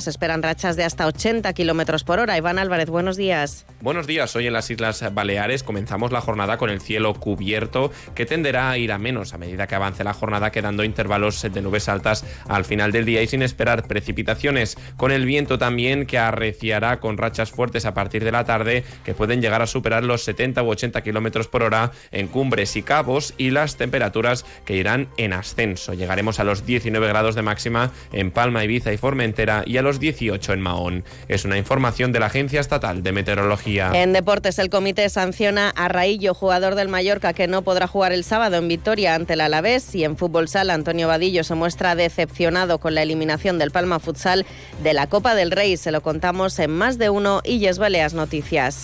Se esperan rachas de hasta 80 kilómetros por hora. Iván Álvarez, buenos días. Buenos días. Hoy en las Islas Baleares comenzamos la jornada con el cielo cubierto, que tenderá a ir a menos a medida que avance la jornada, quedando intervalos de nubes altas al final del día y sin esperar precipitaciones. Con el viento también que arreciará con rachas fuertes a partir de la tarde, que pueden llegar a superar los 70 u 80 kilómetros por hora en cumbres y cabos, y las temperaturas que irán en ascenso. Llegaremos a los 19 grados de máxima en Palma, Ibiza y Formentera y a los 18 en Mahón. Es una información de la Agencia Estatal de Meteorología. En deportes, el comité sanciona a Raillo, jugador del Mallorca, que no podrá jugar el sábado en Vitoria ante el Alavés. Y en fútbol sala, Antonio Vadillo se muestra decepcionado con la eliminación del Palma Futsal de la Copa del Rey. Se lo contamos en más de uno y Baleas Noticias.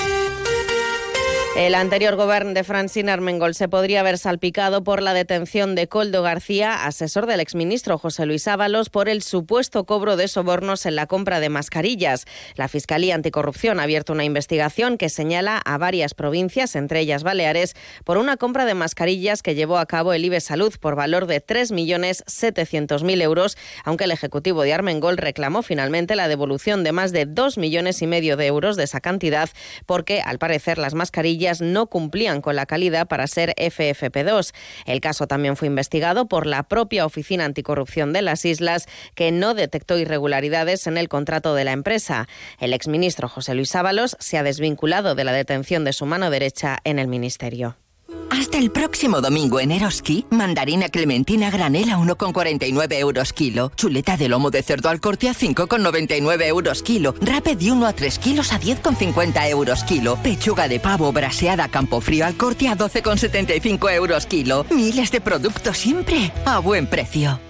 El anterior gobierno de Francine Armengol se podría haber salpicado por la detención de Coldo García, asesor del exministro José Luis Ábalos, por el supuesto cobro de sobornos en la compra de mascarillas. La Fiscalía Anticorrupción ha abierto una investigación que señala a varias provincias, entre ellas Baleares, por una compra de mascarillas que llevó a cabo el IBE Salud por valor de 3.700.000 euros, aunque el Ejecutivo de Armengol reclamó finalmente la devolución de más de 2 millones y medio de euros de esa cantidad, porque al parecer las mascarillas no cumplían con la calidad para ser FFP2. El caso también fue investigado por la propia Oficina Anticorrupción de las Islas, que no detectó irregularidades en el contrato de la empresa. El exministro José Luis Ábalos se ha desvinculado de la detención de su mano derecha en el ministerio. Hasta el próximo domingo en Eroski, mandarina clementina granela 1,49 euros kilo, chuleta de lomo de cerdo al corte a 5,99 euros kilo, rape de 1 a 3 kilos a 10,50 euros kilo, pechuga de pavo braseada campo frío al corte a 12,75 euros kilo. Miles de productos siempre a buen precio.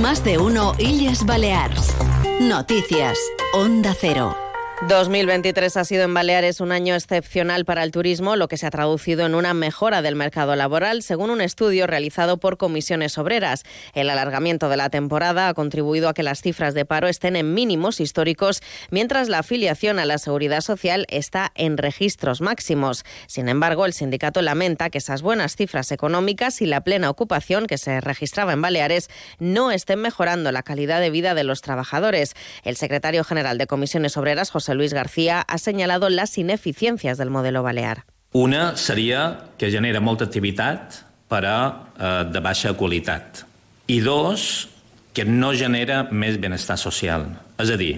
Más de uno Illes Balears. Noticias. Onda Cero. 2023 ha sido en Baleares un año excepcional para el turismo, lo que se ha traducido en una mejora del mercado laboral, según un estudio realizado por comisiones obreras. El alargamiento de la temporada ha contribuido a que las cifras de paro estén en mínimos históricos, mientras la afiliación a la seguridad social está en registros máximos. Sin embargo, el sindicato lamenta que esas buenas cifras económicas y la plena ocupación que se registraba en Baleares no estén mejorando la calidad de vida de los trabajadores. El secretario general de comisiones obreras, José Luis García ha señalado las ineficiencias del modelo balear. Una seria que genera molta activitat però eh, de baixa qualitat. I dos, que no genera més benestar social. És a dir,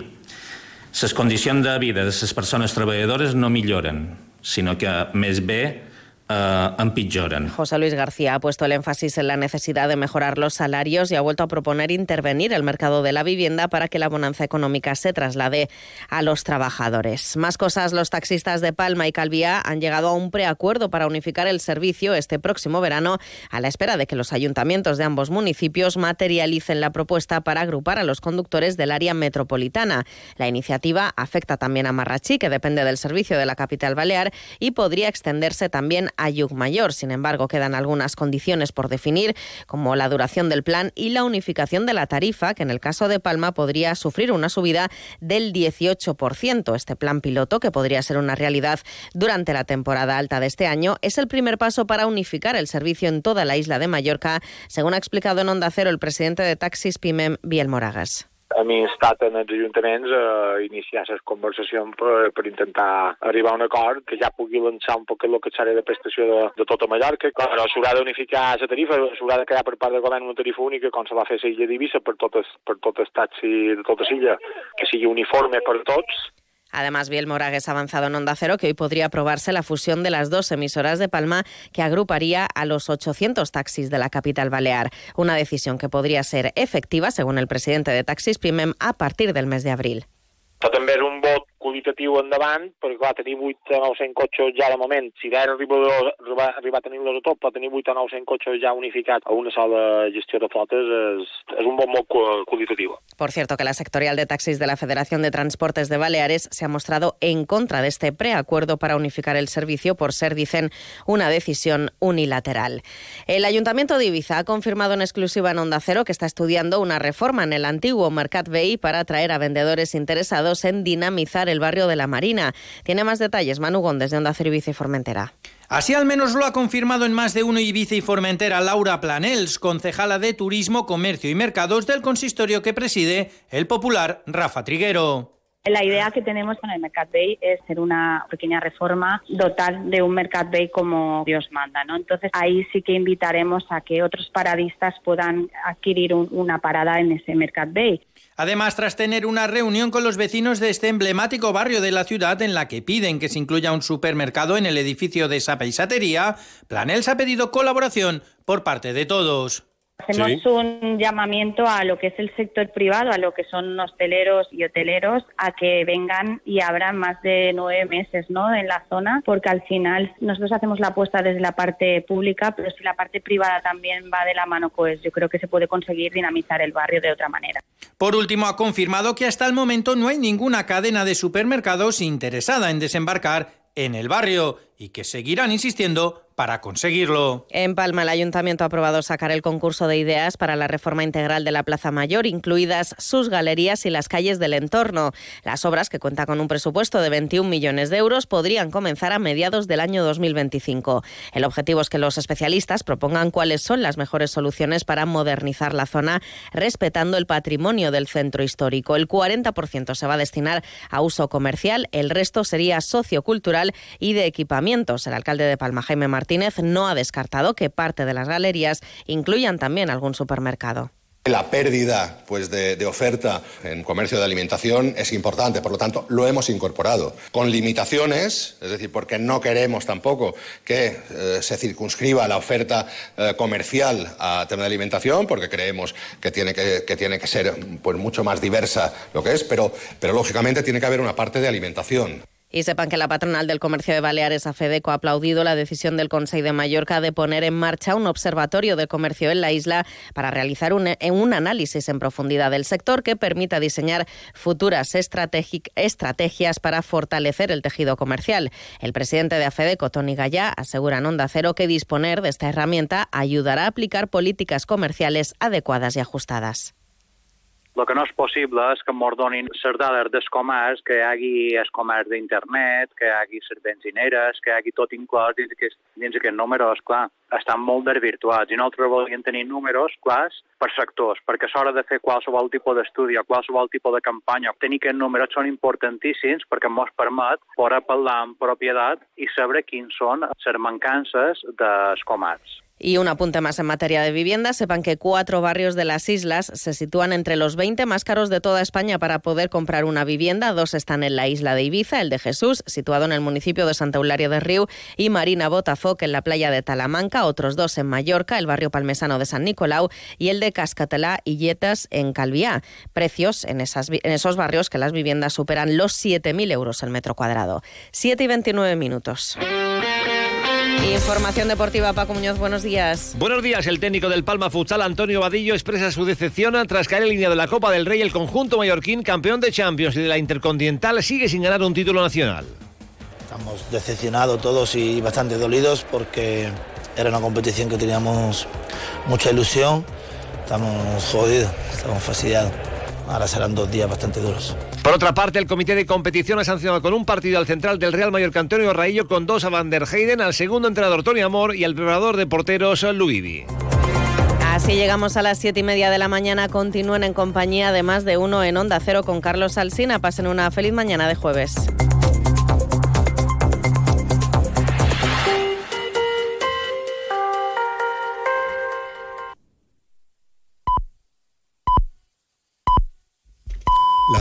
les condicions de vida de les persones treballadores no milloren, sinó que més bé uh, José Luis García ha puesto el énfasis en la necesidad de mejorar los salarios y ha vuelto a proponer intervenir el mercado de la vivienda para que la bonanza económica se traslade a los trabajadores. Más cosas, los taxistas de Palma y Calviá han llegado a un preacuerdo para unificar el servicio este próximo verano a la espera de que los ayuntamientos de ambos municipios materialicen la propuesta para agrupar a los conductores del área metropolitana. La iniciativa afecta también a Marrachí, que depende del servicio de la capital balear, y podría extenderse también a Mayor. Sin embargo, quedan algunas condiciones por definir, como la duración del plan y la unificación de la tarifa, que en el caso de Palma podría sufrir una subida del 18%. Este plan piloto, que podría ser una realidad durante la temporada alta de este año, es el primer paso para unificar el servicio en toda la isla de Mallorca, según ha explicado en Onda Cero el presidente de Taxis Pimem, Biel Moragas hem instat en els ajuntaments a iniciar les conversacions per, per intentar arribar a un acord que ja pugui lançar un poc el que serà de prestació de, de tota Mallorca. Però s'haurà d'unificar la tarifa, s'haurà de crear per part del govern una tarifa única com se va fer a l'illa d'Ibissa per totes, per totes taxi de tota l'illa, que sigui uniforme per tots Además, Biel Moragues ha avanzado en Onda Cero que hoy podría aprobarse la fusión de las dos emisoras de Palma que agruparía a los 800 taxis de la capital balear. Una decisión que podría ser efectiva, según el presidente de Taxis Pimem, a partir del mes de abril. Qualitatiu endavant, perquè clar, tenir 8 o 900 cotxes ja de moment, si d'ara arriba, arriba, arriba a tenir-los a tot, però tenir 8 o 900 cotxes ja unificats a una sola gestió de flotes és, és un bon molt qualitatiu. Por cierto, que la sectorial de taxis de la Federación de Transportes de Baleares se ha mostrado en contra de este preacuerdo para unificar el servicio por ser, dicen, una decisión unilateral. El Ayuntamiento de Ibiza ha confirmado en exclusiva en Onda Cero que está estudiando una reforma en el antiguo Mercat BI para atraer a vendedores interesados en dinamizar el barrio de la Marina. Tiene más detalles Manu Góndez de Onda Cero y Formentera. Así al menos lo ha confirmado en más de uno Ibiza y Formentera Laura Planels, concejala de Turismo, Comercio y Mercados del consistorio que preside el popular Rafa Triguero. La idea que tenemos con el Mercat Bay es ser una pequeña reforma, dotar de un Mercat Bay como Dios manda, ¿no? Entonces ahí sí que invitaremos a que otros paradistas puedan adquirir una parada en ese Mercat Bay. Además, tras tener una reunión con los vecinos de este emblemático barrio de la ciudad en la que piden que se incluya un supermercado en el edificio de esa paisatería, Planels ha pedido colaboración por parte de todos. Hacemos un llamamiento a lo que es el sector privado, a lo que son hosteleros y hoteleros, a que vengan y abran más de nueve meses ¿no? en la zona, porque al final nosotros hacemos la apuesta desde la parte pública, pero si la parte privada también va de la mano, pues yo creo que se puede conseguir dinamizar el barrio de otra manera. Por último, ha confirmado que hasta el momento no hay ninguna cadena de supermercados interesada en desembarcar en el barrio y que seguirán insistiendo para conseguirlo. En Palma, el ayuntamiento ha aprobado sacar el concurso de ideas para la reforma integral de la Plaza Mayor, incluidas sus galerías y las calles del entorno. Las obras, que cuentan con un presupuesto de 21 millones de euros, podrían comenzar a mediados del año 2025. El objetivo es que los especialistas propongan cuáles son las mejores soluciones para modernizar la zona, respetando el patrimonio del centro histórico. El 40% se va a destinar a uso comercial, el resto sería sociocultural y de equipamientos. El alcalde de Palma, Jaime Martínez no ha descartado que parte de las galerías incluyan también algún supermercado. La pérdida pues, de, oferta en comercio de alimentación es importante, por lo tanto lo hemos incorporado. Con limitaciones, es decir, porque no queremos tampoco que eh, se circunscriba la oferta eh, comercial a tema de alimentación, porque creemos que tiene que, que tiene que ser pues, mucho más diversa lo que es, pero, pero lógicamente tiene que haber una parte de alimentación. Y sepan que la patronal del comercio de Baleares, AFEDECO, ha aplaudido la decisión del Consejo de Mallorca de poner en marcha un observatorio de comercio en la isla para realizar un, un análisis en profundidad del sector que permita diseñar futuras estrategias para fortalecer el tejido comercial. El presidente de AFEDECO, Tony Gallá, asegura en Onda Cero que disponer de esta herramienta ayudará a aplicar políticas comerciales adecuadas y ajustadas. El que no és possible és que ens donin les dades del comerç, que hi hagi el comerç d'internet, que hi hagi les benzineres, que hi hagi tot inclòs dins aquests, dins aquests números, clar, estan molt desvirtuats i nosaltres volíem tenir números clars per sectors, perquè a l'hora de fer qualsevol tipus d'estudi o qualsevol tipus de campanya, tenir aquests números són importantíssims perquè ens permet poder parlar amb propietat i saber quins són les mancances del comerç. Y un apunte más en materia de vivienda. Sepan que cuatro barrios de las islas se sitúan entre los 20 más caros de toda España para poder comprar una vivienda. Dos están en la isla de Ibiza, el de Jesús, situado en el municipio de Santa Eularia de Río, y Marina Botafoc, en la playa de Talamanca. Otros dos en Mallorca, el barrio palmesano de San Nicolau, y el de Cascatelá y Yetas, en Calviá. Precios en, esas, en esos barrios que las viviendas superan los 7.000 euros el metro cuadrado. 7 y 29 minutos. Información deportiva, Paco Muñoz, buenos días. Buenos días, el técnico del Palma Futsal, Antonio Vadillo, expresa su decepción tras caer en línea de la Copa del Rey. El conjunto mallorquín, campeón de Champions y de la Intercontinental, sigue sin ganar un título nacional. Estamos decepcionados todos y bastante dolidos porque era una competición que teníamos mucha ilusión. Estamos jodidos, estamos fastidiados. Ahora serán dos días bastante duros. Por otra parte, el comité de competición ha sancionado con un partido al central del Real Mallorca Antonio Raillo con dos a Van der Heyden, al segundo entrenador Tony Amor y al preparador de porteros Luigi. Así llegamos a las siete y media de la mañana. Continúen en compañía de más de uno en Onda Cero con Carlos Alsina. Pasen una feliz mañana de jueves.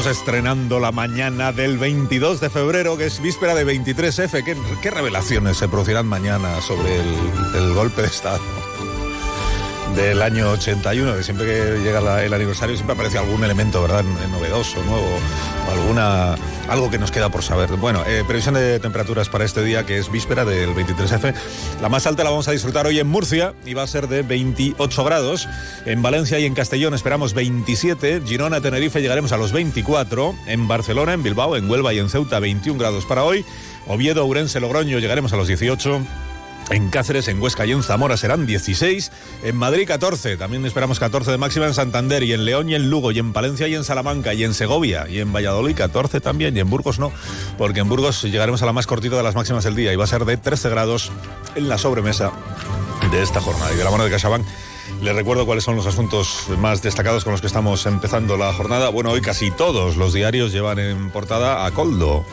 Estrenando la mañana del 22 de febrero, que es víspera de 23F. ¿Qué, qué revelaciones se producirán mañana sobre el, el golpe de Estado? del año 81, que siempre que llega el aniversario siempre aparece algún elemento, ¿verdad?, novedoso, nuevo, alguna, algo que nos queda por saber. Bueno, eh, previsión de temperaturas para este día, que es víspera del 23F. La más alta la vamos a disfrutar hoy en Murcia y va a ser de 28 grados. En Valencia y en Castellón esperamos 27. Girona, Tenerife llegaremos a los 24. En Barcelona, en Bilbao, en Huelva y en Ceuta 21 grados para hoy. Oviedo, Urense, Logroño llegaremos a los 18. En Cáceres, en Huesca y en Zamora serán 16. En Madrid 14. También esperamos 14 de máxima en Santander y en León y en Lugo y en Palencia y en Salamanca y en Segovia y en Valladolid 14 también y en Burgos no, porque en Burgos llegaremos a la más cortita de las máximas del día y va a ser de 13 grados en la sobremesa de esta jornada. Y de la mano de CaixaBank les recuerdo cuáles son los asuntos más destacados con los que estamos empezando la jornada. Bueno, hoy casi todos los diarios llevan en portada a Coldo.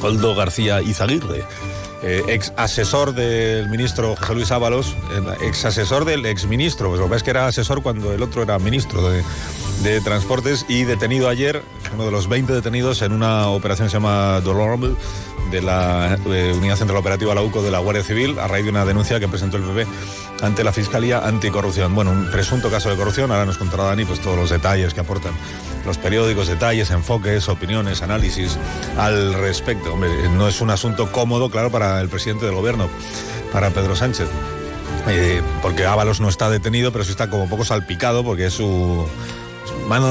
Coldo García Izaguirre eh, ex asesor del ministro José Luis Ábalos, eh, ex asesor del ex ministro, pues lo que que era asesor cuando el otro era ministro de, de Transportes y detenido ayer, uno de los 20 detenidos en una operación que se llama Dolorable de la eh, Unidad Central Operativa, la UCO de la Guardia Civil, a raíz de una denuncia que presentó el PP ante la Fiscalía Anticorrupción. Bueno, un presunto caso de corrupción, ahora nos contará Dani pues, todos los detalles que aportan los periódicos, detalles, enfoques, opiniones, análisis al respecto. Hombre, no es un asunto cómodo, claro, para el presidente del gobierno, para Pedro Sánchez. Eh, porque Ábalos no está detenido, pero sí está como poco salpicado porque es su mano de